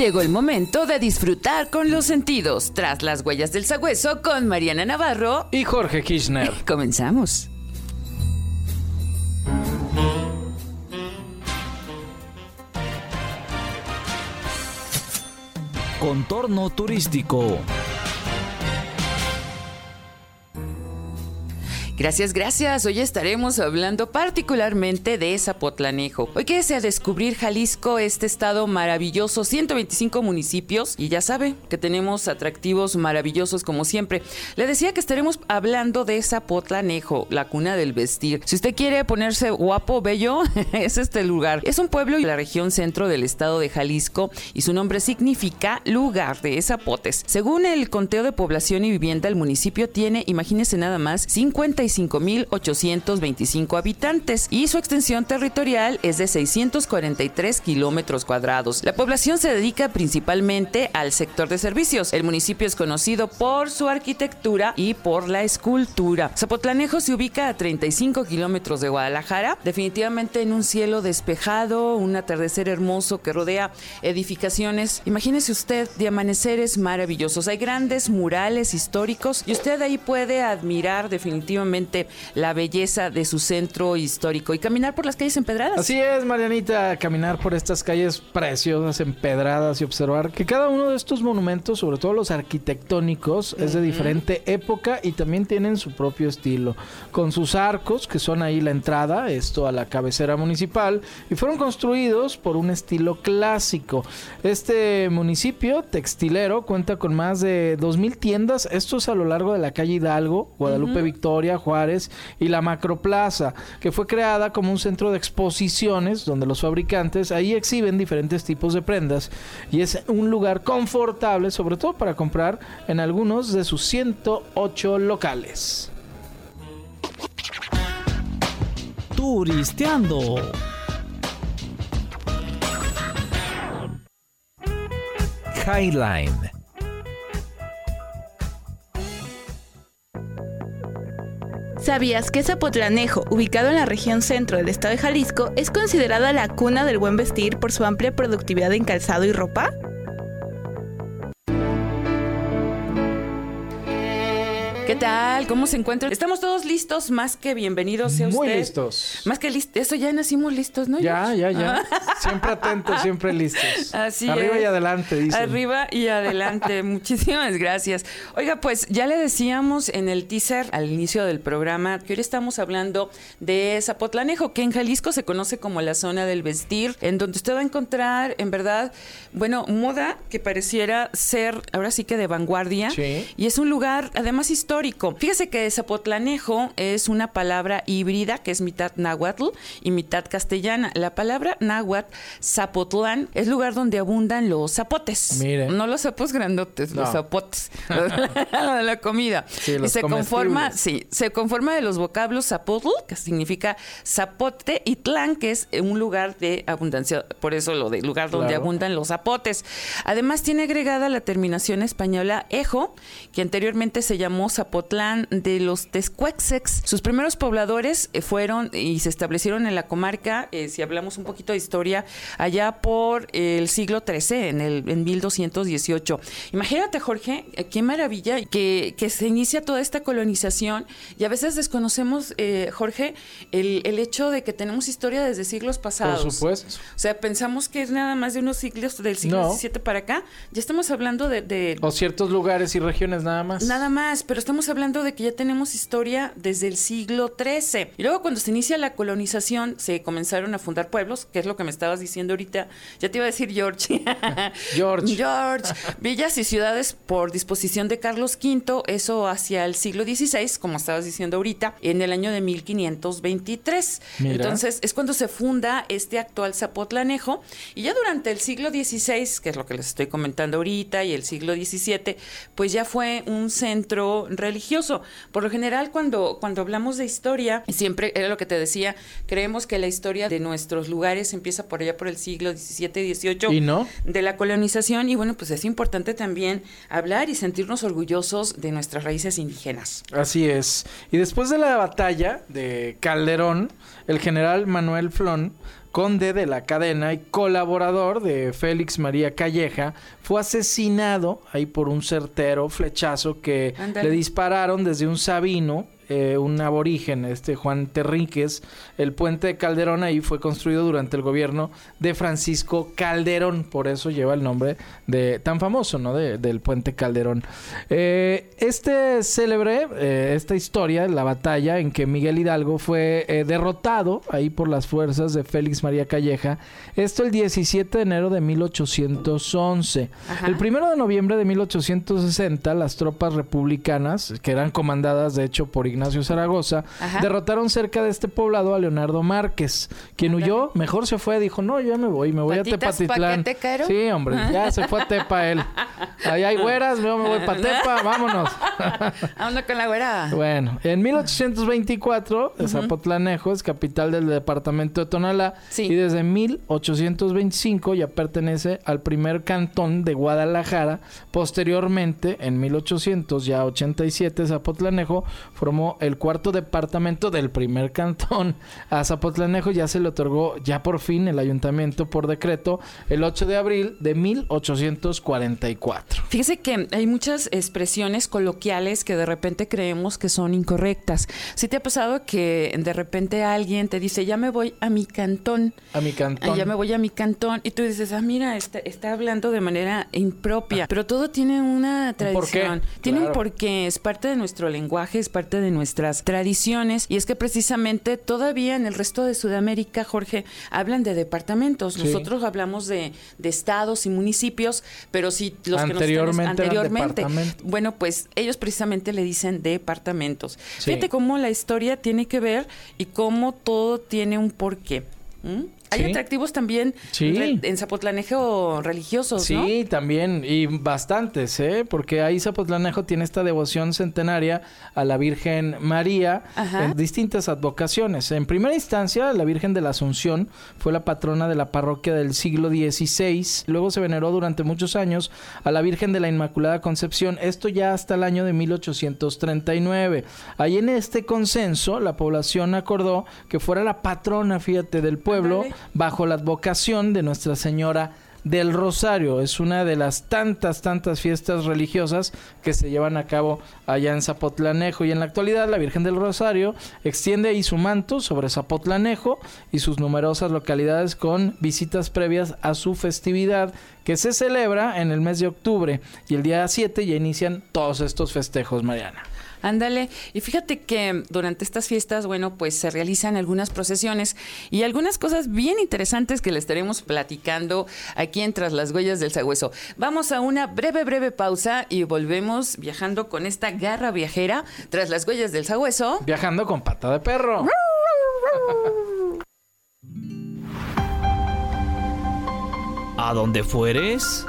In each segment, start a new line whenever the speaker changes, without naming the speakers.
Llegó el momento de disfrutar con los sentidos. Tras las huellas del sagüeso con Mariana Navarro
y Jorge Kirchner.
Comenzamos.
Contorno turístico.
Gracias, gracias. Hoy estaremos hablando particularmente de Zapotlanejo. Hoy que a descubrir Jalisco, este estado maravilloso, 125 municipios y ya sabe que tenemos atractivos maravillosos como siempre. Le decía que estaremos hablando de Zapotlanejo, la cuna del vestir. Si usted quiere ponerse guapo, bello, es este lugar. Es un pueblo y la región centro del estado de Jalisco y su nombre significa lugar de zapotes. Según el conteo de población y vivienda, el municipio tiene, imagínese nada más, 55 5.825 habitantes y su extensión territorial es de 643 kilómetros cuadrados. La población se dedica principalmente al sector de servicios. El municipio es conocido por su arquitectura y por la escultura. Zapotlanejo se ubica a 35 kilómetros de Guadalajara, definitivamente en un cielo despejado, un atardecer hermoso que rodea edificaciones. Imagínese usted de amaneceres maravillosos. Hay grandes murales históricos y usted ahí puede admirar definitivamente la belleza de su centro histórico y caminar por las calles empedradas.
Así es, Marianita, caminar por estas calles preciosas, empedradas y observar que cada uno de estos monumentos, sobre todo los arquitectónicos, es de diferente época y también tienen su propio estilo, con sus arcos, que son ahí la entrada, esto a la cabecera municipal, y fueron construidos por un estilo clásico. Este municipio textilero cuenta con más de 2.000 tiendas, esto es a lo largo de la calle Hidalgo, Guadalupe Victoria, Y la Macroplaza, que fue creada como un centro de exposiciones donde los fabricantes ahí exhiben diferentes tipos de prendas y es un lugar confortable, sobre todo para comprar en algunos de sus 108 locales.
Turisteando.
Highline
¿Sabías que Zapotlanejo, ubicado en la región centro del estado de Jalisco, es considerada la cuna del buen vestir por su amplia productividad en calzado y ropa?
¿Qué tal? ¿Cómo se encuentran? Estamos todos listos, más que bienvenidos sea
Muy listos.
Más que listos. Eso ya nacimos listos, ¿no?
Ya, ya, ya. siempre atentos, siempre listos.
Así
Arriba y adelante, dice.
Arriba y adelante. Muchísimas gracias. Oiga, pues ya le decíamos en el teaser al inicio del programa que hoy estamos hablando de Zapotlanejo, que en Jalisco se conoce como la zona del vestir, en donde usted va a encontrar, en verdad, bueno, moda que pareciera ser ahora sí que de vanguardia.
Sí.
Y es un lugar, además, histórico Fíjese que Zapotlanejo es una palabra híbrida que es mitad náhuatl y mitad castellana. La palabra náhuatl, Zapotlán, es lugar donde abundan los zapotes.
Mire.
No los zapos grandotes, los zapotes. la comida.
Sí, los
y se conforma, sí, se conforma de los vocablos zapotl, que significa zapote, y tlán, que es un lugar de abundancia, por eso lo de lugar donde abundan los zapotes. Además tiene agregada la terminación española ejo, que anteriormente se llamó Zapotlán Zapotlán de los Tescuexex. Sus primeros pobladores eh, fueron y se establecieron en la comarca, eh, si hablamos un poquito de historia, allá por el siglo XIII, en, el, en 1218. Imagínate, Jorge, eh, qué maravilla que, que se inicia toda esta colonización y a veces desconocemos, Jorge, el, el, hecho de que tenemos historia desde siglos pasados.
Por supuesto.
O sea, pensamos que es nada más de unos siglos del siglo XVII para acá. Ya estamos hablando de, de...
O ciertos lugares y regiones nada más.
Nada más, pero estamos estamos hablando de que ya tenemos historia desde el siglo XIII. Y luego cuando se inicia la colonización, se comenzaron a fundar pueblos, que es lo que me estabas diciendo ahorita. Ya te iba a decir George.
George.
George. Villas y ciudades por disposición de Carlos V, eso hacia el siglo XVI, como estabas diciendo ahorita, en el año de 1523.
Mira.
Entonces es cuando se funda este actual Zapotlanejo. Y ya durante el siglo XVI, que es lo que les estoy comentando ahorita, y el siglo XVII, pues ya fue un centro religioso. Por lo general, cuando, cuando hablamos de historia, siempre era lo que te decía, creemos que la historia de nuestros lugares empieza por allá por el siglo XVII, XVIII.
¿Y no?
De la colonización. Y bueno, pues es importante también hablar y sentirnos orgullosos de nuestras raíces indígenas.
Así es. Y después de la batalla de Calderón, el general Manuel Flon, conde de la cadena y colaborador de Félix María Calleja, fue asesinado ahí por un certero flechazo que le dispararon desde un sabino. Eh, un aborigen, este Juan Terríquez, el puente de Calderón ahí fue construido durante el gobierno de Francisco Calderón, por eso lleva el nombre de tan famoso, ¿no? De- del puente Calderón. Eh, este célebre, eh, esta historia, la batalla en que Miguel Hidalgo fue derrotado ahí por las fuerzas de Félix María Calleja, esto el 17 de enero de 1811.
Ajá.
El primero de noviembre de 1860, las tropas republicanas, que eran comandadas de hecho por Ignacio Zaragoza,
Ajá.
derrotaron cerca de este poblado a Leonardo Márquez, quien huyó, mejor se fue, dijo, no, ya me voy, me voy a
¿Patitas
Tepatitlán.
te?
Sí, hombre, ya se fue a Tepa él. Ahí hay güeras, yo me voy para Tepa, vámonos.
Anda con la güera.
Bueno, en 1824, Zapotlanejo es capital del departamento de Tonalá
Sí.
y desde 1825 ya pertenece al primer cantón de Guadalajara. Posteriormente, en 1887, Zapotlanejo formó el cuarto departamento del primer cantón. A Zapotlanejo ya se le otorgó ya por fin el ayuntamiento por decreto el 8 de abril de 1844.
Fíjese que hay muchas expresiones coloquiales que de repente creemos que son incorrectas. ¿Sí te ha pasado que de repente alguien te dice, ya me voy a mi cantón?
A mi
Ah,
cantón.
ya me voy a mi cantón y tú dices, ah, mira, está, está hablando de manera impropia, pero todo tiene una tradición, tiene
claro.
un porqué, es parte de nuestro lenguaje, es parte de nuestras tradiciones y es que precisamente todavía en el resto de Sudamérica, Jorge, hablan de departamentos,
Sí.
nosotros hablamos de, de estados y municipios, pero si los que nos
Anteriormente
anteriormente, bueno, pues ellos precisamente le dicen departamentos.
Sí.
Fíjate cómo la historia tiene que ver y cómo todo tiene un porqué. Hay
Sí.
atractivos también
Sí.
en Zapotlanejo religiosos, ¿no?
Sí, también, y bastantes, ¿eh? Porque ahí Zapotlanejo tiene esta devoción centenaria a la Virgen María
Ajá.
en distintas advocaciones. En primera instancia, la Virgen de la Asunción fue la patrona de la parroquia del siglo XVI. Luego se veneró durante muchos años a la Virgen de la Inmaculada Concepción, esto ya hasta el año de 1839. Ahí en este consenso, la población acordó que fuera la patrona, fíjate, del pueblo. Bajo la advocación de Nuestra Señora del Rosario. Es una de las tantas, tantas fiestas religiosas que se llevan a cabo allá en Zapotlanejo. Y en la actualidad, la Virgen del Rosario extiende ahí su manto sobre Zapotlanejo y sus numerosas localidades con visitas previas a su festividad que se celebra en el mes de octubre. Y el día 7 ya inician todos estos festejos, Mariana.
Ándale. Y fíjate que durante estas fiestas, bueno, pues se realizan algunas procesiones y algunas cosas bien interesantes que le estaremos platicando aquí en Tras las Huellas del Sagüeso. Vamos a una breve, breve pausa y volvemos viajando con esta garra viajera tras las huellas del Sagüeso.
Viajando con pata de perro.
¿A dónde fueres?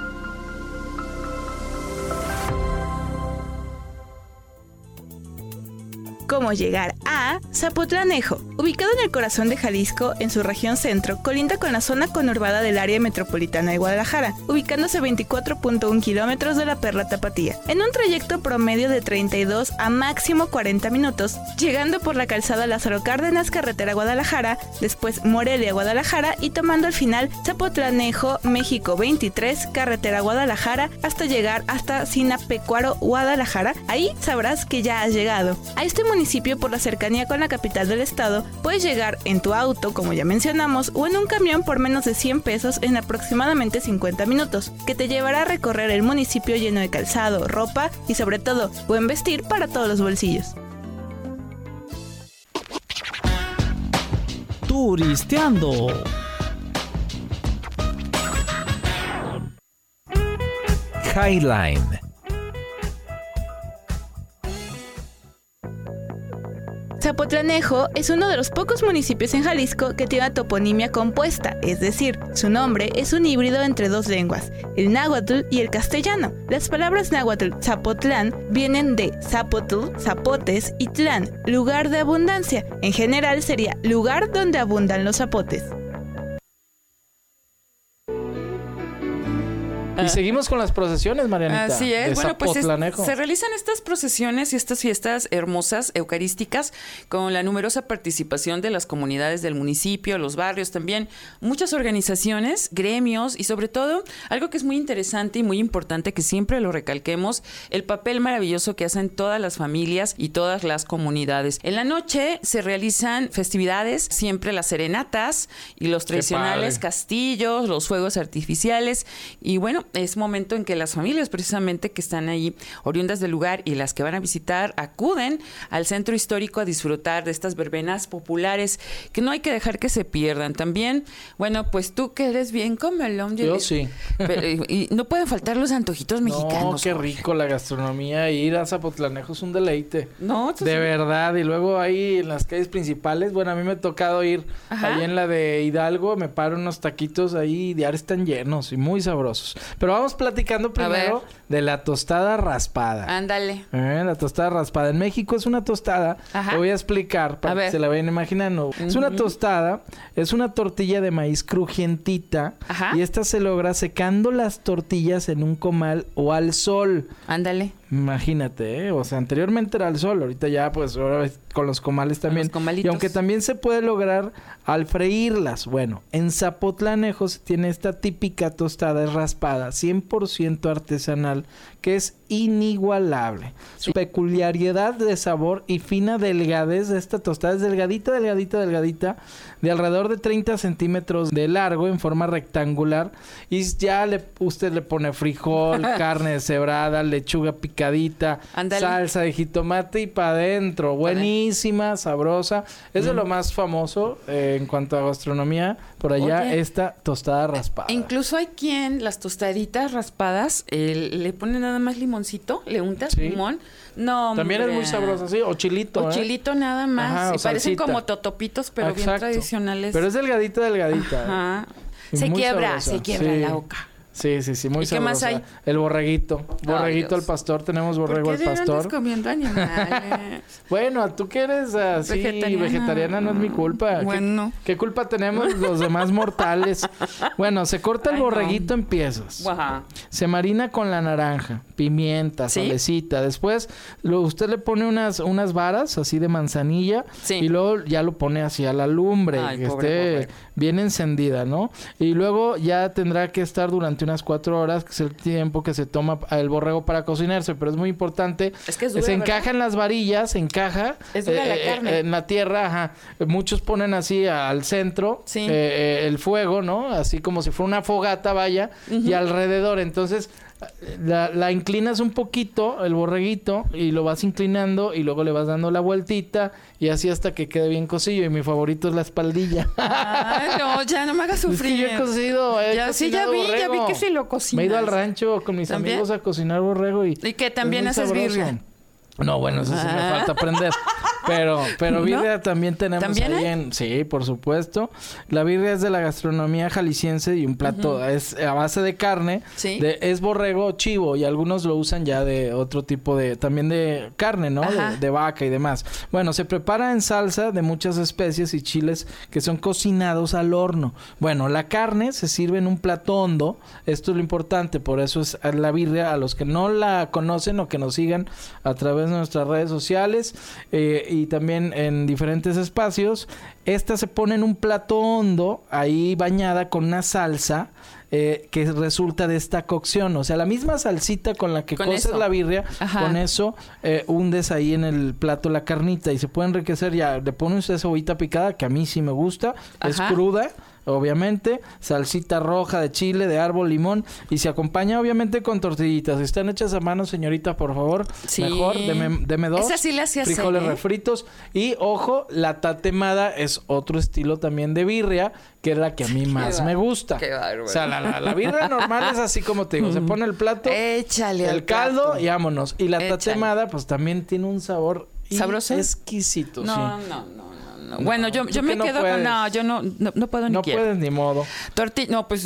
Cómo llegar a Zapotlanejo. Ubicado en el corazón de Jalisco, en su región centro, colinda con la zona conurbada del área metropolitana de Guadalajara, ubicándose a 24.1 kilómetros de la Perla Tapatía, en un trayecto promedio de 32 a máximo 40 minutos, llegando por la calzada Lázaro Cárdenas, carretera Guadalajara, después Morelia, Guadalajara y tomando al final Zapotlanejo, México 23, carretera Guadalajara, hasta llegar hasta Sinapecuaro, Guadalajara. Ahí sabrás que ya has llegado. A este municipio, por la cercanía con la capital del estado, puedes llegar en tu auto, como ya mencionamos, o en un camión por menos de 100 pesos en aproximadamente 50 minutos, que te llevará a recorrer el municipio lleno de calzado, ropa y sobre todo buen vestir para todos los bolsillos.
Turisteando.
Highline.
Zapotlanejo es uno de los pocos municipios en Jalisco que tiene una toponimia compuesta, es decir, su nombre es un híbrido entre dos lenguas, el náhuatl y el castellano. Las palabras náhuatl Zapotlán vienen de Zapotl, zapotes y tlán, lugar de abundancia. En general sería lugar donde abundan los zapotes.
Y seguimos con las procesiones, Marianita.
Así es. Bueno, pues es- se realizan estas procesiones y estas fiestas hermosas, eucarísticas, con la numerosa participación de las comunidades del municipio, los barrios también, muchas organizaciones, gremios y sobre todo algo que es muy interesante y muy importante que siempre lo recalquemos, el papel maravilloso que hacen todas las familias y todas las comunidades. En la noche se realizan festividades, siempre las serenatas y los tradicionales castillos, los fuegos artificiales y bueno, es momento en que las familias precisamente que están ahí oriundas del lugar y las que van a visitar acuden al centro histórico a disfrutar de estas verbenas populares que no hay que dejar que se pierdan. También, bueno, pues tú que eres bien comelón.
Yo sí.
Pero, y, y no pueden faltar los antojitos
No,
mexicanos.
qué rico la gastronomía. Ir a Zapotlanejo es un deleite.
No,
De
sí.
verdad, y luego ahí en las calles principales, bueno, a mí me ha tocado ir
Ajá.
ahí en la de Hidalgo, me paro unos taquitos ahí, diarios están llenos y muy sabrosos. Pero vamos platicando primero de la tostada raspada.
Ándale.
Eh, la tostada raspada. En México es una tostada.
Ajá.
Lo voy a explicar para
A
que
ver.
se la vayan imaginando. Es una tostada, es una tortilla de maíz crujientita.
Ajá.
Y esta se logra secando las tortillas en un comal o al sol.
Ándale.
Imagínate, ¿eh? o sea, anteriormente era al sol, ahorita ya pues ahora con los comales
Con
también.
los comalitos.
y aunque también se puede lograr al freírlas. Bueno, en Zapotlanejo se tiene esta típica tostada raspada, 100% artesanal, que es inigualable. Su peculiaridad de sabor y fina delgadez de esta tostada es delgadita, delgadita, delgadita, de alrededor de 30 centímetros de largo en forma rectangular. Y ya le, usted le pone frijol, carne deshebrada, lechuga picadita, salsa de jitomate y para adentro. Buenísima, sabrosa. Es de lo más famoso eh, en cuanto a gastronomía. Por allá,
Oye.
esta tostada raspada.
E Incluso hay quien las tostaditas raspadas eh, le pone nada más limoncito, le untas
Sí.
limón. No,
También es muy
hombre.
sabrosa, sí. O chilito,
O
¿eh?
chilito nada más.
Ajá,
y parecen
salsita.
como totopitos, pero bien
Exacto.
tradicionales.
Pero es delgadita, delgadita. ¿eh?
Ajá.
Y
Se quiebra, se quiebra
Sí.
la boca.
Sí, sí, sí, muy
¿Y qué más hay?
El borreguito. Borreguito
Dios.
al pastor. Tenemos
¿Por
borrego
qué
al pastor.
comiendo animales?
Bueno, tú que eres así
Vegetariana.
vegetariana. no es mi culpa. ¿Qué-
Bueno.
¿Qué, culpa tenemos los demás mortales? Bueno, se corta el
Ay, no.
borreguito en piezas.
Ajá.
Se marina con la naranja, pimienta,
¿Sí?
salecita. Después lo, usted le pone unas, unas varas así de manzanilla
Sí.
y luego ya lo pone así a la lumbre,
Ay,
que
pobre
esté. Bien encendida, ¿no? Y luego ya tendrá que estar durante unas cuatro horas, que es el tiempo que se toma el borrego para cocinarse. Pero es muy importante.
Es que es dura,
se
¿verdad?
encaja en las varillas, se encaja
Es dura la carne.
en la tierra, ajá. Muchos ponen así al centro
Sí.
eh, eh, el fuego, ¿no? Así como si fuera una fogata, vaya, y alrededor. Entonces, la, la inclinas un poquito, el borreguito, y lo vas inclinando, y luego le vas dando la vueltita, y así hasta que quede bien cocido. Y mi favorito es la espaldilla.
Ay, no, ya no me hagas
Es que
sufrir.
yo he cocido, he
Ya, sí, ya vi, ya vi que sí lo cocinas.
Me he ido al rancho con mis
¿También?
amigos a cocinar borrego y...
Y que también
es
haces birria.
No, bueno, eso sí me falta aprender. Pero, pero
¿No?
birria también tenemos
¿También
ahí en... Sí, por supuesto. La birria es de la gastronomía jalisciense y un plato es a base de carne.
Sí.
De, es borrego chivo y algunos lo usan ya de otro tipo de... También de carne, ¿no? De, de vaca y demás. Bueno, se prepara en salsa de muchas especies y chiles que son cocinados al horno. Bueno, la carne se sirve en un plato hondo. Esto es lo importante, por eso es la birria. A los que no la conocen o que nos sigan a través de nuestras redes sociales. eh, y, también en diferentes espacios. Esta se pone en un plato hondo, ahí bañada con una salsa. eh, que resulta de esta cocción, o sea, la misma salsita con la que
Con
coces
eso.
la birria,
Ajá.
con eso eh, hundes ahí en el plato la carnita y se puede enriquecer ya, le pone usted cebollita picada, que a mí sí me gusta, es cruda, obviamente, salsita roja de chile, de árbol, limón, y se acompaña obviamente con tortillitas. Si están hechas a mano, señorita, por favor,
Sí.
mejor, deme, deme dos.
Esa sí la sé hacer,
Frijoles
¿eh?
refritos. Y ojo, la tatemada es otro estilo también de birria, que es la que a mí más me gusta.
qué bárbaro.
O sea, la, la, la birria normal es así como te digo, se pone el plato,
Échale al
el caldo
plato.
y vámonos. Y la
Échale.
tatemada, pues también tiene un sabor
¿Sabroso?
exquisito,
No,
sí.
no, no, no, no. Bueno, yo, yo me quedo con... No, yo no, no, no puedo ni
No
quiero.
puedes ni modo.
Torti no, pues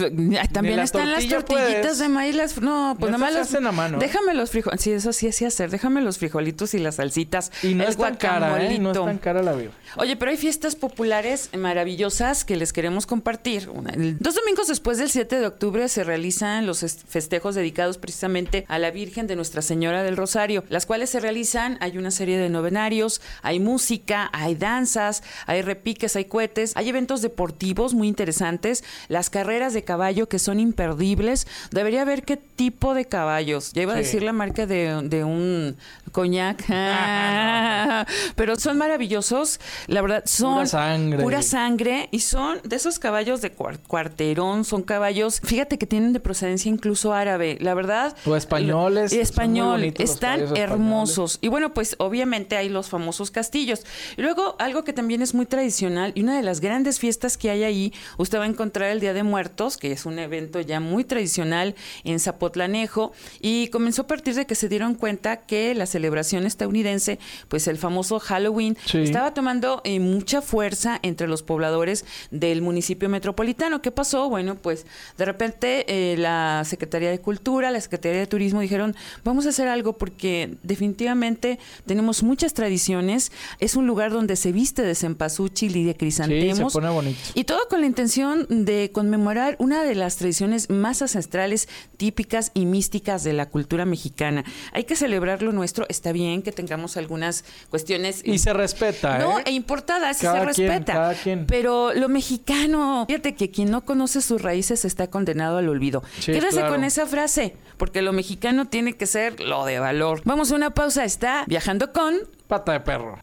también
la
están las tortillitas
puedes.
de maíz. Las, no, pues nada más
se
las.
hacen a mano, ¿eh?
Déjame los frijoles. Sí, eso sí sí hacer. Déjame los frijolitos y las salsitas.
Y no
el
es tan cara, ¿eh? No es tan cara la birria.
Oye, pero hay fiestas populares maravillosas que les queremos compartir. Una- Dos domingos después del 7 de octubre se realizan los est- festejos dedicados precisamente a la Virgen de Nuestra Señora del Rosario, las cuales se realizan, hay una serie de novenarios, hay música, hay danzas, hay repiques, hay cohetes, hay eventos deportivos muy interesantes, las carreras de caballo que son imperdibles. Debería ver qué tipo de caballos. Ya iba a decir la marca de, de un coñac. Pero son maravillosos. La verdad, son
Pura sangre.
pura sangre y son de esos caballos de cuar- cuarterón, son caballos, fíjate que tienen de procedencia incluso árabe, la verdad.
O españoles,
Y español, están
españoles.
hermosos. Y bueno, pues obviamente hay los famosos castillos. Y luego algo que también es muy tradicional y una de las grandes fiestas que hay ahí, usted va a encontrar el Día de Muertos, que es un evento ya muy tradicional en Zapotlanejo y comenzó a partir de que se dieron cuenta que la celebración estadounidense, pues el famoso Halloween,
Sí.
estaba tomando eh, mucha fuerza entre los pobladores del municipio metropolitano. ¿Qué pasó? Bueno, pues de repente eh, la Secretaría de Cultura, la Secretaría de Turismo dijeron, vamos a hacer algo porque definitivamente tenemos muchas tradiciones. Es un lugar donde se viste de cempasúchil y de
Sí,
crisantemos.
se pone bonito.
Y todo con la intención de conmemorar una de las tradiciones más ancestrales, típicas y místicas de la cultura mexicana. Hay que celebrar lo nuestro. Está bien que tengamos algunas cuestiones.
Y se respeta,
No,
¿eh?
e importadas, y
Cada
se
quien,
respeta.
cada quien.
Pero lo mexicano, fíjate que quien no conoce sus raíces está condenado al olvido.
Sí,
Quédese
claro.
con esa frase, porque lo mexicano tiene que ser lo de valor. Vamos a una pausa. Está viajando con.
Pata de perro.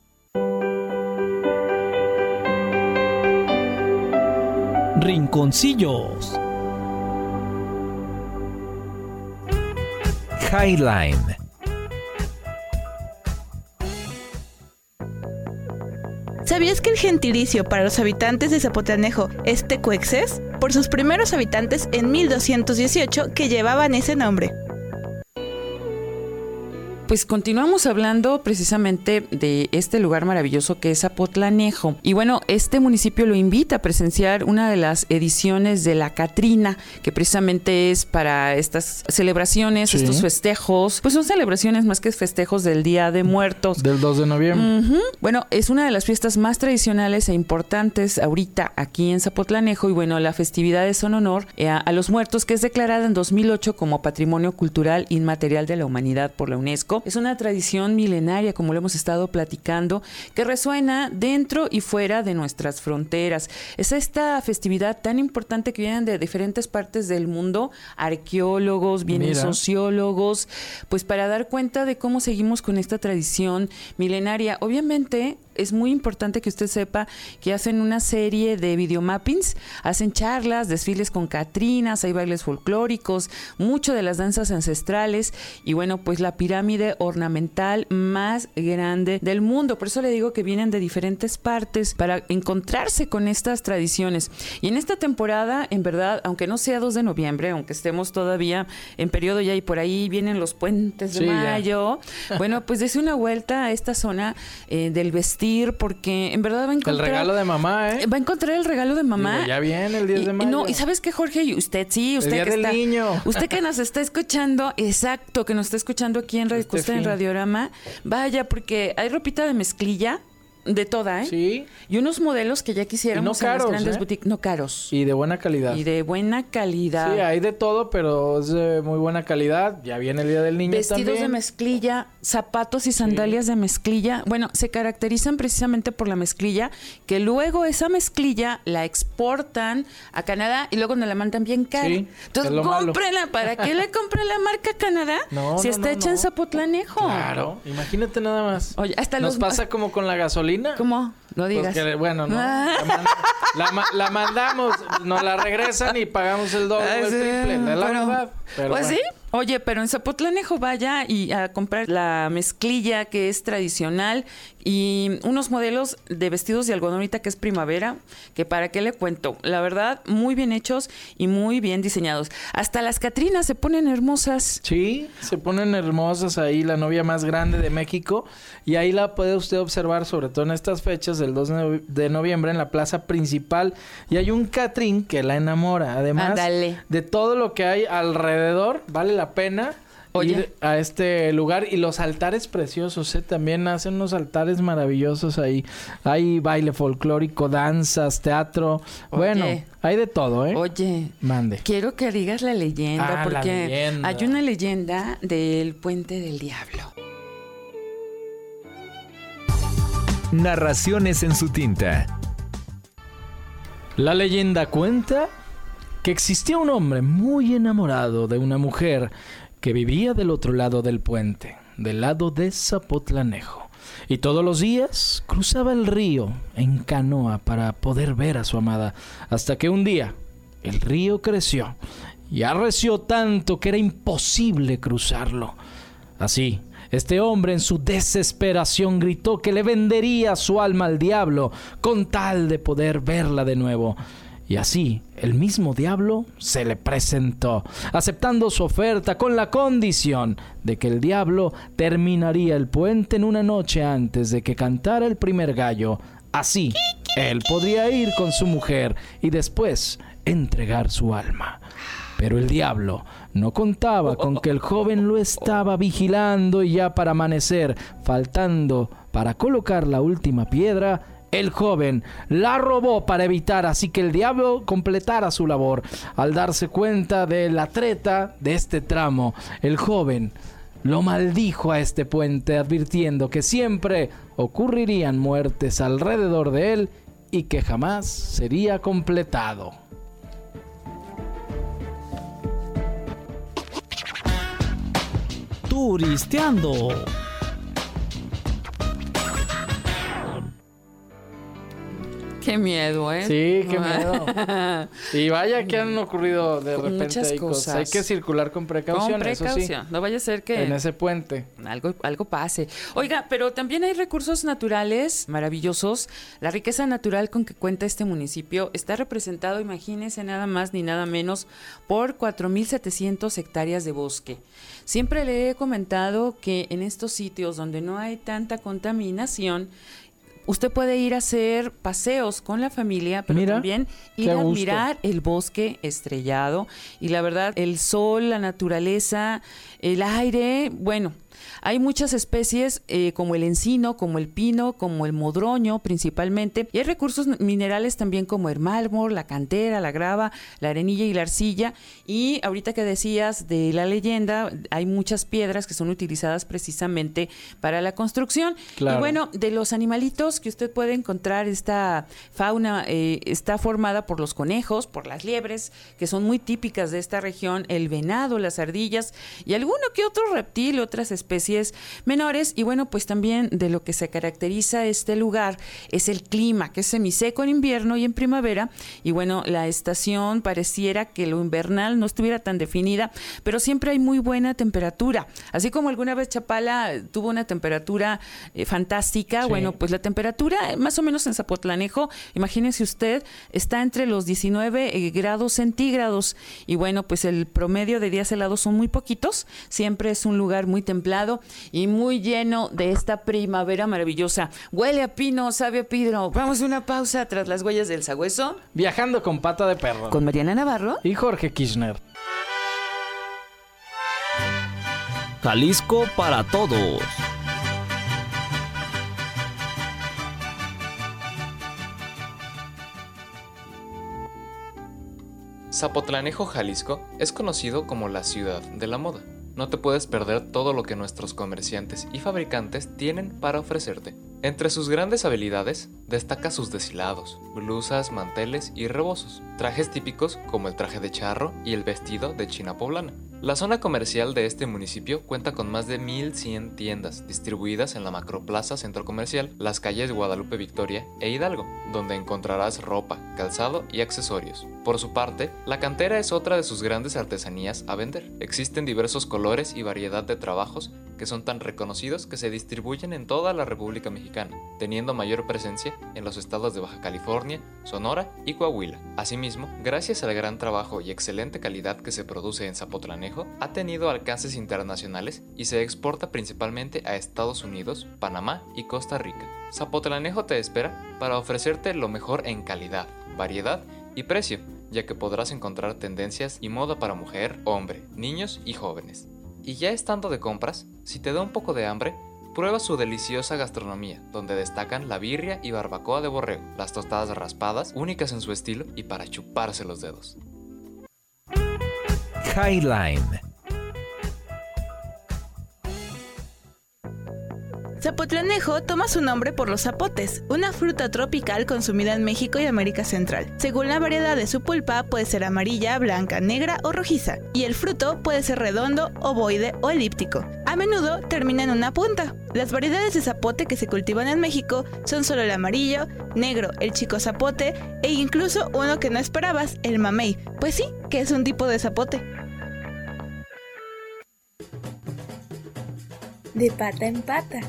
Rinconcillos.
Highline.
¿Sabías que el gentilicio para los habitantes de Zapotlanejo es Tecuexes? Por sus primeros habitantes en 1218 que llevaban ese nombre.
Pues continuamos hablando precisamente de este lugar maravilloso que es Zapotlanejo. Y bueno, este municipio lo invita a presenciar una de las ediciones de la Catrina, que precisamente es para estas celebraciones,
Sí.
estos festejos. Pues son celebraciones más que festejos del Día de Muertos.
Del 2 de noviembre.
Bueno, es una de las fiestas más tradicionales e importantes ahorita aquí en Zapotlanejo y bueno, la festividad es en honor eh, a, a los muertos que es declarada en 2008 como Patrimonio Cultural Inmaterial de la Humanidad por la UNESCO. Es una tradición milenaria, como lo hemos estado platicando, que resuena dentro y fuera de nuestras fronteras. Es esta festividad tan importante que vienen de diferentes partes del mundo, arqueólogos, vienen
Mira.
sociólogos, pues para dar cuenta de cómo seguimos con esta tradición milenaria. Obviamente es muy importante que usted sepa que hacen una serie de videomappings, hacen charlas, desfiles con Catrinas, hay bailes folclóricos, mucho de las danzas ancestrales y bueno, pues la pirámide ornamental más grande del mundo. Por eso le digo que vienen de diferentes partes para encontrarse con estas tradiciones. Y en esta temporada, en verdad, aunque no sea 2 de noviembre, aunque estemos todavía en periodo ya y por ahí vienen los puentes de
Sí, ya.
mayo, bueno, pues dése una vuelta a esta zona eh, del porque en verdad va a
El
encontrar...
regalo de mamá, ¿eh?
Va a encontrar el regalo de mamá.
Digo, ya viene el 10 de mayo.
No, y sabes qué, Jorge, Y usted sí, usted
Día
que
del
está,
Niño.
usted que nos está escuchando, exacto, que nos está escuchando aquí en Radio
Este
Costa en. Radiorama, vaya, porque hay ropita de mezclilla de toda, ¿eh?
Sí.
Y unos modelos que ya quisiéramos
Y no
en las grandes
¿eh?
boutiques, no caros.
Y de buena calidad.
Y de buena calidad.
Sí, hay de todo, pero es de muy buena calidad. Ya viene el Día del Niño
Vestidos de mezclilla, zapatos y sandalias de mezclilla. Bueno, se caracterizan precisamente por la mezclilla, que luego esa mezclilla la exportan a Canadá y luego nos la mandan bien cara.
Sí,
Entonces,
malo.
cómprenla. ¿Para qué le compra la marca Canadá
No,
si
no,
está hecha en. Zapotlanejo?
Claro, imagínate nada más.
Oye, hasta
Nos
los-
pasa como con la gasolina.
¿Cómo? No
Pues
digas.
que, bueno, no.
Ah.
La, la la mandamos, nos la regresan y pagamos el doble o el triple. La
pero-
verdad. Pero
pues
bueno.
sí. Oye, pero en Zapotlanejo vaya y a comprar la mezclilla que es tradicional y unos modelos de vestidos de algodón ahorita que es primavera, que para qué le cuento. La verdad, muy bien hechos y muy bien diseñados. Hasta las Catrinas se ponen hermosas.
Sí, se ponen hermosas ahí, la novia más grande de México. Y ahí la puede usted observar, sobre todo en estas fechas del 2 de novi- de noviembre, en la plaza principal. Y hay un Catrín que la enamora. Además de todo lo que hay alrededor, vale la pena.
Oye.
ir a este lugar y los altares preciosos, ¿eh? también hacen unos altares maravillosos ahí. Hay baile folclórico, danzas, teatro. Bueno, hay de todo, ¿eh?
Oye,
Mande.
quiero que digas la leyenda,
Ah, la
porque
leyenda.
hay una leyenda del puente del diablo.
Narraciones en su tinta.
La leyenda cuenta que existía un hombre muy enamorado de una mujer que vivía del otro lado del puente, del lado de Zapotlanejo. Y todos los días cruzaba el río en canoa para poder ver a su amada, hasta que un día el río creció y arreció tanto que era imposible cruzarlo. Así, este hombre en su desesperación gritó que le vendería su alma al diablo con tal de poder verla de nuevo. Y así, el mismo diablo se le presentó, aceptando su oferta con la condición de que el diablo terminaría el puente en una noche antes de que cantara el primer gallo. Así, él podría ir con su mujer y después entregar su alma. Pero el diablo no contaba con que el joven lo estaba vigilando y ya para amanecer, faltando para colocar la última piedra, el joven la robó para evitar así que el diablo completara su labor. Al darse cuenta de la treta de este tramo, el joven lo maldijo a este puente advirtiendo que siempre ocurrirían muertes alrededor de él y que jamás sería completado.
Turisteando.
Qué miedo, ¿eh?
Sí, qué miedo. Y vaya que han ocurrido de repente
muchas
ahí cosas.
cosas.
Hay que circular con precaución,
Con
eso sí,
precaución. No vaya a ser que
en ese puente.
algo, algo pase. Oiga, pero también hay recursos naturales maravillosos. La riqueza natural con que cuenta este municipio está representado, imagínense, nada más ni nada menos, por 4.700 hectáreas de bosque. Siempre le he comentado que en estos sitios donde no hay tanta contaminación, Usted puede ir a hacer paseos con la familia, pero
Mira,
también ir a
gusto.
admirar el bosque estrellado y la verdad el sol, la naturaleza, el aire, bueno, hay muchas especies eh, como el encino, como el pino, como el modroño principalmente y hay recursos minerales también como el mármol, la cantera, la grava, la arenilla y la arcilla y ahorita que decías de la leyenda hay muchas piedras que son utilizadas precisamente para la construcción
Claro.
y bueno de los animalitos que usted puede encontrar, esta fauna eh, está formada por los conejos, por las liebres, que son muy típicas de esta región, el venado, las ardillas y alguno que otro reptil, otras especies menores. Y bueno, pues también de lo que se caracteriza este lugar es el clima, que es semiseco en invierno y en primavera. Y bueno, la estación pareciera que lo invernal no estuviera tan definida, pero siempre hay muy buena temperatura. Así como alguna vez Chapala tuvo una temperatura eh, fantástica,
Sí.
bueno, pues la temperatura eh, más o menos en Zapotlanejo, imagínense usted, está entre los 19 eh, grados centígrados y bueno, pues el promedio de días helados son muy poquitos, siempre es un lugar muy templado y muy lleno de esta primavera maravillosa. Huele a pino, sabe a pino. Vamos a una pausa tras las huellas del sagüeso.
Viajando con pata de perro.
Con Mariana Navarro.
Y Jorge Kirchner.
Jalisco para todos.
Zapotlanejo, Jalisco, es conocido como la ciudad de la moda. No te puedes perder todo lo que nuestros comerciantes y fabricantes tienen para ofrecerte. Entre sus grandes habilidades destaca sus deshilados, blusas, manteles y rebozos, trajes típicos como el traje de charro y el vestido de china poblana. La zona comercial de este municipio cuenta con más de 1100 tiendas distribuidas en la macroplaza centro comercial, las calles Guadalupe Victoria e Hidalgo, donde encontrarás ropa, calzado y accesorios. Por su parte, la cantera es otra de sus grandes artesanías a vender. Existen diversos colores y variedad de trabajos que son tan reconocidos que se distribuyen en toda la República Mexicana, teniendo mayor presencia en los estados de Baja California, Sonora y Coahuila. Asimismo, gracias al gran trabajo y excelente calidad que se produce en Zapotlanejo, ha tenido alcances internacionales y se exporta principalmente a Estados Unidos, Panamá y Costa Rica. Zapotlanejo te espera para ofrecerte lo mejor en calidad, variedad y precio, ya que podrás encontrar tendencias y moda para mujer, hombre, niños y jóvenes. Y ya estando de compras, si te da un poco de hambre, prueba su deliciosa gastronomía, donde destacan la birria y barbacoa de borrego, las tostadas raspadas, únicas en su estilo y para chuparse los dedos.
Highline.
Zapotlanejo toma su nombre por los zapotes, una fruta tropical consumida en México y América Central. Según la variedad de su pulpa, puede ser amarilla, blanca, negra o rojiza, y el fruto puede ser redondo, ovoide o elíptico. A menudo termina en una punta. Las variedades de zapote que se cultivan en México son solo el amarillo, negro, el chico zapote e incluso uno que no esperabas, el mamey. Pues sí, que es un tipo de zapote.
De pata en pata.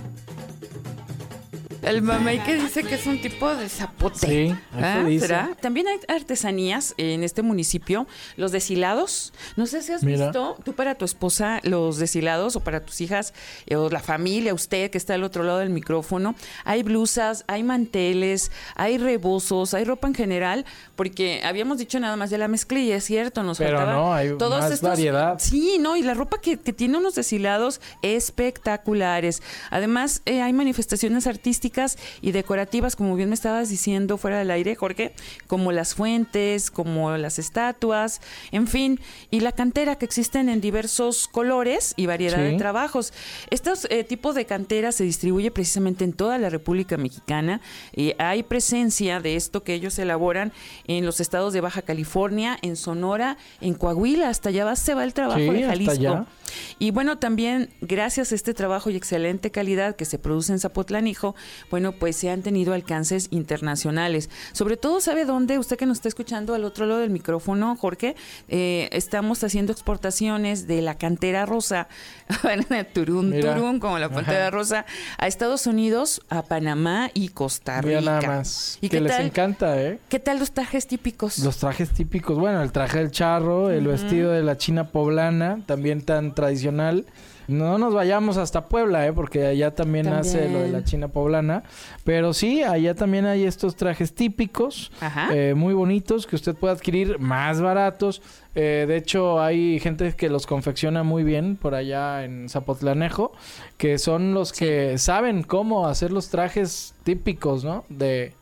El mamey que dice que es un tipo de zapote.
Sí,
¿Ah?
dice.
¿Será? También hay artesanías en este municipio, los deshilados. No sé si has
Mira.
visto tú para tu esposa los deshilados o para tus hijas eh, o la familia, usted que está al otro lado del micrófono. Hay blusas, hay manteles, hay rebozos, hay ropa en general, porque habíamos dicho nada más de la mezclilla, es cierto, nos
Pero
faltaba
no, hay
todos
más
estos-
variedad.
Sí, no, y la ropa que, que tiene unos deshilados espectaculares. Además, eh, hay manifestaciones artísticas y decorativas, como bien me estabas diciendo fuera del aire, Jorge, como las fuentes, como las estatuas, en fin, y la cantera que existen en diversos colores y variedad
Sí.
de trabajos. Estos eh, tipos de cantera se distribuye precisamente en toda la República Mexicana. y hay presencia de esto que ellos elaboran en los estados de Baja California, en Sonora, en Coahuila, hasta allá va, se va el trabajo
Sí,
de
hasta
Jalisco.
allá.
Y bueno, también gracias a este trabajo y excelente calidad que se produce en Zapotlanijo, bueno, pues se han tenido alcances internacionales. Sobre todo, ¿sabe dónde? Usted que nos está escuchando al otro lado del micrófono, Jorge, eh, estamos haciendo exportaciones de la cantera rosa, turún,
Mira.
turún, como la cantera rosa, a Estados Unidos, a Panamá y Costa Rica.
Mira nada más.
¿Y
que les
tal?
encanta, ¿eh?
¿Qué tal los trajes típicos?
Los trajes típicos, bueno, el traje del charro, el vestido de la china poblana, también tan tradicional. No nos vayamos hasta Puebla, ¿eh? porque allá también, hace lo de la china poblana. Pero sí, allá también hay estos trajes típicos, eh, muy bonitos, que usted puede adquirir más baratos. Eh, de hecho, hay gente que los confecciona muy bien por allá en Zapotlanejo, que son los que saben cómo hacer los trajes típicos, ¿no? De,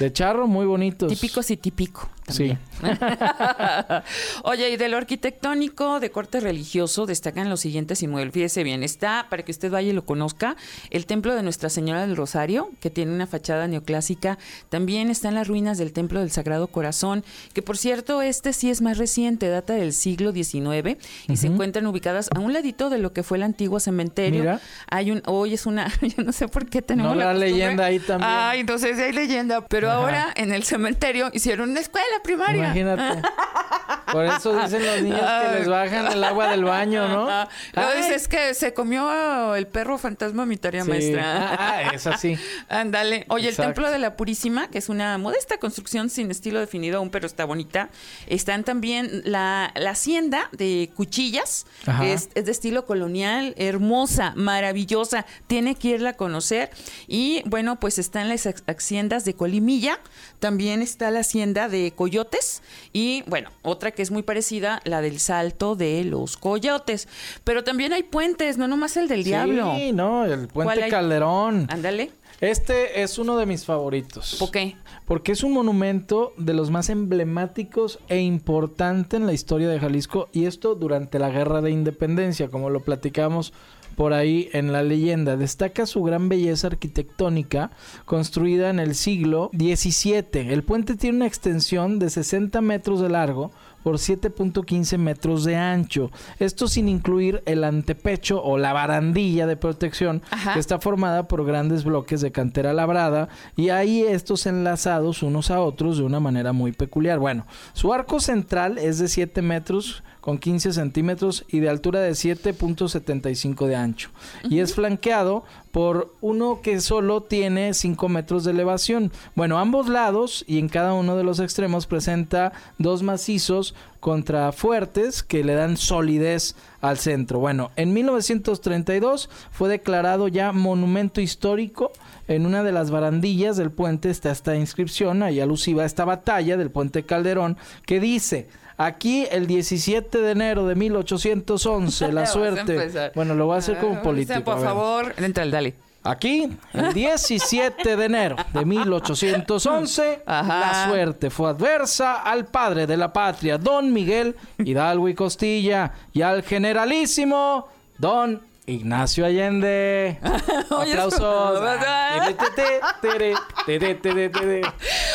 de charro, muy bonitos.
Típicos y típico.
Sí.
Oye, y de lo arquitectónico de corte religioso destacan los siguientes inmuebles. Fíjese bien, está, para que usted vaya y lo conozca, el templo de Nuestra Señora del Rosario, que tiene una fachada neoclásica. También están las ruinas del templo del Sagrado Corazón, que por cierto, este sí es más reciente, data del siglo XIX, y se encuentran ubicadas a un ladito de lo que fue el antiguo cementerio.
Mira.
Hay un, hoy es una, yo no sé por qué tenemos
No, la leyenda ahí también.
Ay, entonces hay leyenda. Pero
Ajá.
ahora en el cementerio hicieron una escuela primaria.
Imagínate. Por eso dicen los niños que les bajan el agua del baño, ¿no? Ay.
dices que se comió el perro fantasma mi tarea
Sí.
maestra.
Ah, ah, es así.
Ándale. Oye,
Exacto.
el Templo de la Purísima, que es una modesta construcción sin estilo definido aún, pero está bonita. Están también la, la hacienda de Cuchillas,
Ajá.
que es, es de estilo colonial, hermosa, maravillosa. Tiene que irla a conocer. Y bueno, pues están las hac- haciendas de Colimilla, también está la hacienda de Coyotes. Y bueno, otra que que es muy parecida, la del Salto de los Coyotes. Pero también hay puentes, no nomás el del Diablo.
Sí, no, el
¿Cuál
puente? Calderón.
Ándale.
Este es uno de mis favoritos.
¿Por qué?
Porque es un monumento de los más emblemáticos e importante en la historia de Jalisco y esto durante la Guerra de Independencia, como lo platicamos por ahí en la leyenda. Destaca su gran belleza arquitectónica construida en el siglo XVII. El puente tiene una extensión de 60 metros de largo por 7.15 metros de ancho. Esto sin incluir el antepecho o la barandilla de protección
Ajá.
que está formada por grandes bloques de cantera labrada y ahí estos enlazados unos a otros de una manera muy peculiar. Bueno, su arco central es de 7 metros con 15 centímetros y de altura de 7.75 de ancho. Y es flanqueado por uno que solo tiene 5 metros de elevación. Bueno, ambos lados y en cada uno de los extremos presenta dos macizos contrafuertes que le dan solidez al centro. Bueno, en 1932 fue declarado ya monumento histórico. En una de las barandillas del puente está esta inscripción, ahí alusiva a esta batalla del puente Calderón, que dice... Aquí el 17 de enero de 1811, la suerte. Bueno, lo voy a hacer
Ah,
como político.
Por favor, entra, dale.
Aquí, el 17 de enero de 1811,
Ajá.
la suerte fue adversa al padre de la patria, don Miguel Hidalgo y Costilla, y al generalísimo don Ignacio Allende.
Oye,
Aplausos.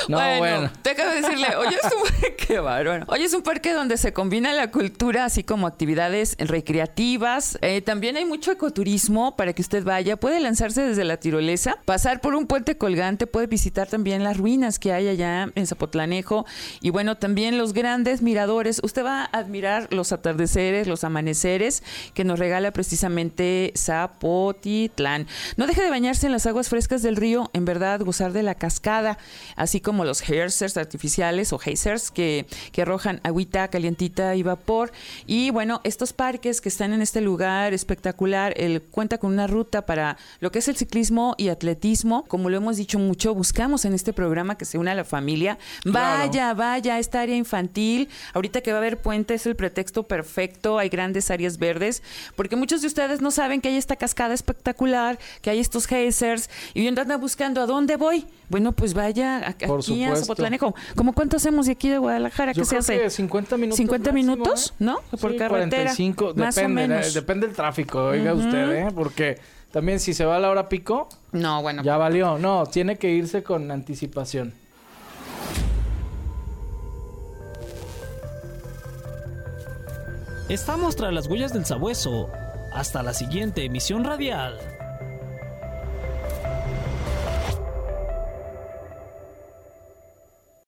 No,
bueno,
bueno.
déjame decirle, hoy es un qué bárbaro. Hoy es un parque donde se combina la cultura así como actividades recreativas. Eh, también hay mucho ecoturismo para que usted vaya. Puede lanzarse desde la tirolesa, pasar por un puente colgante, puede visitar también las ruinas que hay allá en Zapotlanejo y bueno, también los grandes miradores. Usted va a admirar los atardeceres, los amaneceres que nos regala precisamente Zapotitlán. No deje de bañarse en las aguas frescas del río, en verdad gozar de la cascada, así como los geysers artificiales o geysers que, que arrojan agüita calientita y vapor. Y bueno, estos parques que están en este lugar espectacular, él cuenta con una ruta para lo que es el ciclismo y atletismo. Como lo hemos dicho mucho, buscamos en este programa que se una a la familia.
Claro.
Vaya, vaya, esta área infantil. Ahorita que va a haber puente es el pretexto perfecto. Hay grandes áreas verdes, porque muchos de ustedes no saben que hay esta cascada espectacular, que hay estos geysers y andan buscando a dónde voy. Bueno, pues vaya a-
Por
aquí a
supuesto.
Zapotlanejo. ¿Cómo cuánto hacemos de aquí de Guadalajara?
Yo
¿Qué se
creo
hace?
que 50 minutos.
50
máximo,
minutos,
¿eh?
¿no? Por
Sí,
carretera.
45,
más
depende,
o menos.
eh, depende del tráfico, oiga usted, ¿eh? Porque también si se va a la hora pico,
No, bueno.
ya valió. No, tiene que irse con anticipación.
Estamos tras las huellas del sabueso. Hasta la siguiente emisión radial.